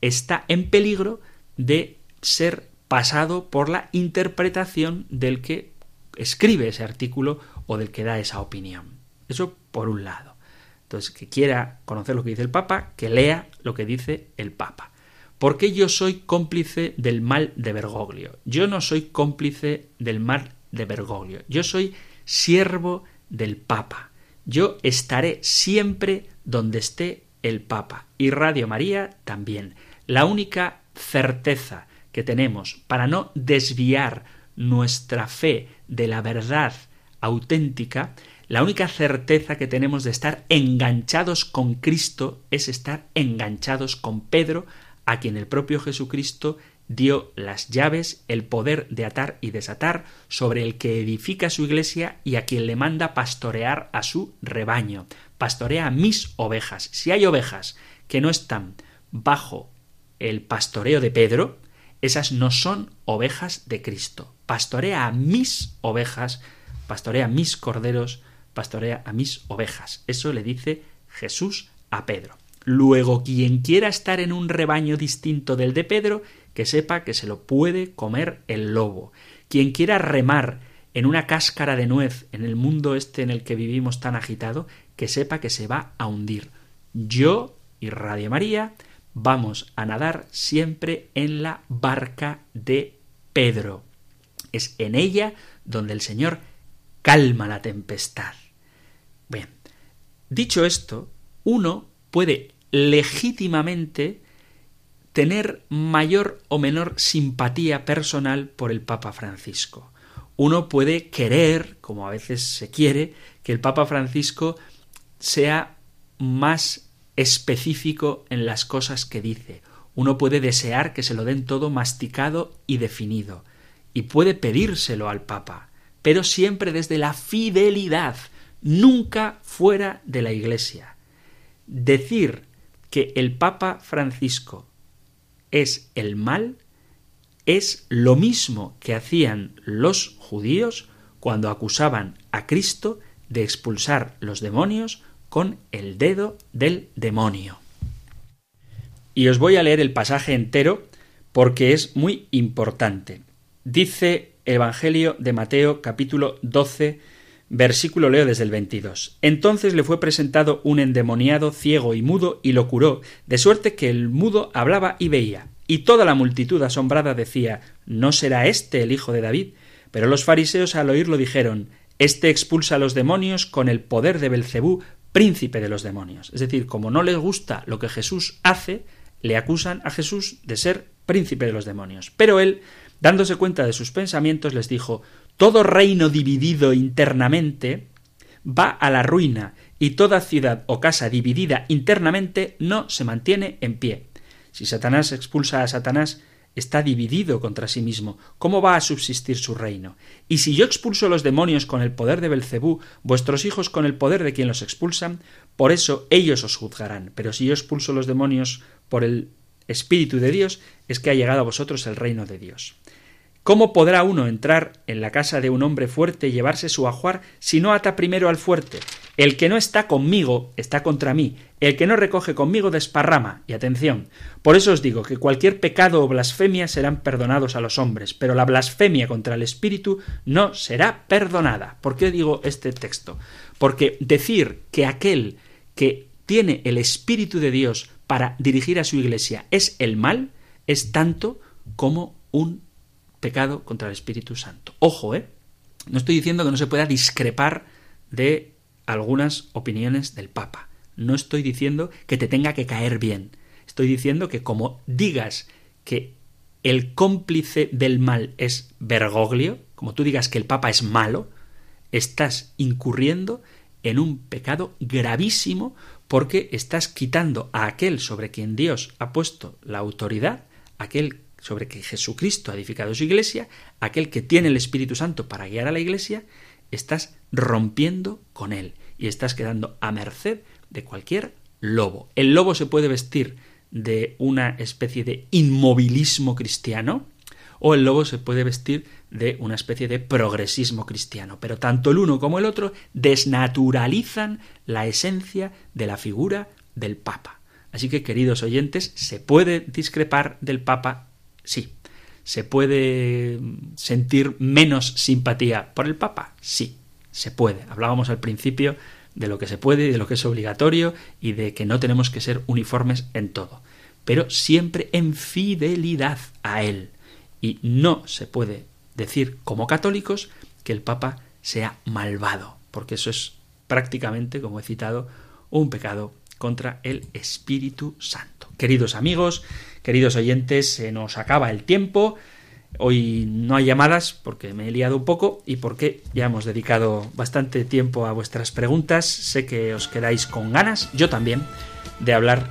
está en peligro de ser pasado por la interpretación del que escribe ese artículo o del que da esa opinión. Eso por un lado. Entonces, que quiera conocer lo que dice el Papa, que lea lo que dice el Papa. ¿Por qué yo soy cómplice del mal de Bergoglio? Yo no soy cómplice del mal de Bergoglio. Yo soy siervo del Papa. Yo estaré siempre donde esté el Papa. Y Radio María también. La única certeza que tenemos para no desviar nuestra fe de la verdad auténtica, la única certeza que tenemos de estar enganchados con Cristo es estar enganchados con Pedro, a quien el propio Jesucristo dio las llaves, el poder de atar y desatar, sobre el que edifica su iglesia y a quien le manda pastorear a su rebaño. Pastorea mis ovejas. Si hay ovejas que no están bajo el pastoreo de Pedro, Esas no son ovejas de Cristo. Pastorea mis ovejas, pastorea mis corderos, pastorea a mis ovejas. Eso le dice Jesús a Pedro. Luego, quien quiera estar en un rebaño distinto del de Pedro, que sepa que se lo puede comer el lobo. Quien quiera remar en una cáscara de nuez en el mundo este en el que vivimos tan agitado, que sepa que se va a hundir. Yo y Radio María vamos a nadar siempre en la barca de Pedro. Es en ella donde el Señor calma la tempestad. Bien, dicho esto, uno puede legítimamente tener mayor o menor simpatía personal por el Papa Francisco. Uno puede querer, como a veces se quiere, que el Papa Francisco sea más específico en las cosas que dice. Uno puede desear que se lo den todo masticado y definido, y puede pedírselo al Papa, pero siempre desde la fidelidad, nunca fuera de la Iglesia. Decir que el Papa Francisco es el mal es lo mismo que hacían los judíos cuando acusaban a Cristo de expulsar los demonios con el dedo del demonio. Y os voy a leer el pasaje entero porque es muy importante. Dice Evangelio de Mateo capítulo 12 versículo leo desde el 22. Entonces le fue presentado un endemoniado ciego y mudo y lo curó, de suerte que el mudo hablaba y veía. Y toda la multitud asombrada decía ¿No será este el hijo de David? Pero los fariseos al oírlo dijeron Este expulsa a los demonios con el poder de Belcebú, príncipe de los demonios. Es decir, como no les gusta lo que Jesús hace, le acusan a Jesús de ser príncipe de los demonios. Pero él, dándose cuenta de sus pensamientos, les dijo Todo reino dividido internamente va a la ruina, y toda ciudad o casa dividida internamente no se mantiene en pie. Si Satanás expulsa a Satanás, está dividido contra sí mismo. ¿Cómo va a subsistir su reino? Y si yo expulso los demonios con el poder de Belcebú, vuestros hijos con el poder de quien los expulsan, por eso ellos os juzgarán. Pero si yo expulso los demonios por el Espíritu de Dios, es que ha llegado a vosotros el reino de Dios. ¿Cómo podrá uno entrar en la casa de un hombre fuerte y llevarse su ajuar si no ata primero al fuerte? El que no está conmigo está contra mí, el que no recoge conmigo desparrama. Y atención, por eso os digo que cualquier pecado o blasfemia serán perdonados a los hombres, pero la blasfemia contra el Espíritu no será perdonada. ¿Por qué digo este texto? Porque decir que aquel que tiene el Espíritu de Dios para dirigir a su iglesia es el mal, es tanto como un pecado contra el Espíritu Santo. Ojo, ¿eh? No estoy diciendo que no se pueda discrepar de algunas opiniones del Papa. No estoy diciendo que te tenga que caer bien. Estoy diciendo que como digas que el cómplice del mal es Bergoglio, como tú digas que el Papa es malo, estás incurriendo en un pecado gravísimo porque estás quitando a aquel sobre quien Dios ha puesto la autoridad, aquel sobre que Jesucristo ha edificado su iglesia, aquel que tiene el Espíritu Santo para guiar a la iglesia, estás rompiendo con él y estás quedando a merced de cualquier lobo. El lobo se puede vestir de una especie de inmovilismo cristiano o el lobo se puede vestir de una especie de progresismo cristiano, pero tanto el uno como el otro desnaturalizan la esencia de la figura del Papa. Así que, queridos oyentes, se puede discrepar del Papa Sí. ¿Se puede sentir menos simpatía por el Papa? Sí, se puede. Hablábamos al principio de lo que se puede y de lo que es obligatorio y de que no tenemos que ser uniformes en todo, pero siempre en fidelidad a Él. Y no se puede decir como católicos que el Papa sea malvado, porque eso es prácticamente, como he citado, un pecado contra el Espíritu Santo. Queridos amigos, Queridos oyentes, se nos acaba el tiempo. Hoy no hay llamadas porque me he liado un poco y porque ya hemos dedicado bastante tiempo a vuestras preguntas. Sé que os quedáis con ganas, yo también, de hablar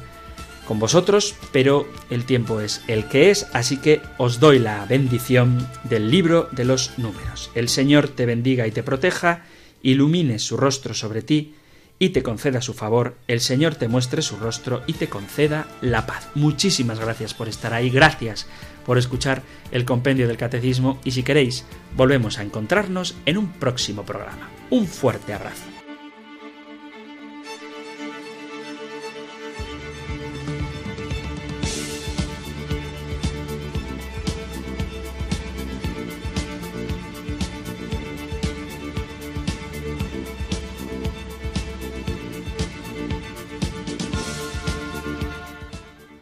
con vosotros, pero el tiempo es el que es, así que os doy la bendición del libro de los números. El Señor te bendiga y te proteja, ilumine su rostro sobre ti, y te conceda su favor, el Señor te muestre su rostro y te conceda la paz. Muchísimas gracias por estar ahí, gracias por escuchar el compendio del catecismo y si queréis, volvemos a encontrarnos en un próximo programa. Un fuerte abrazo.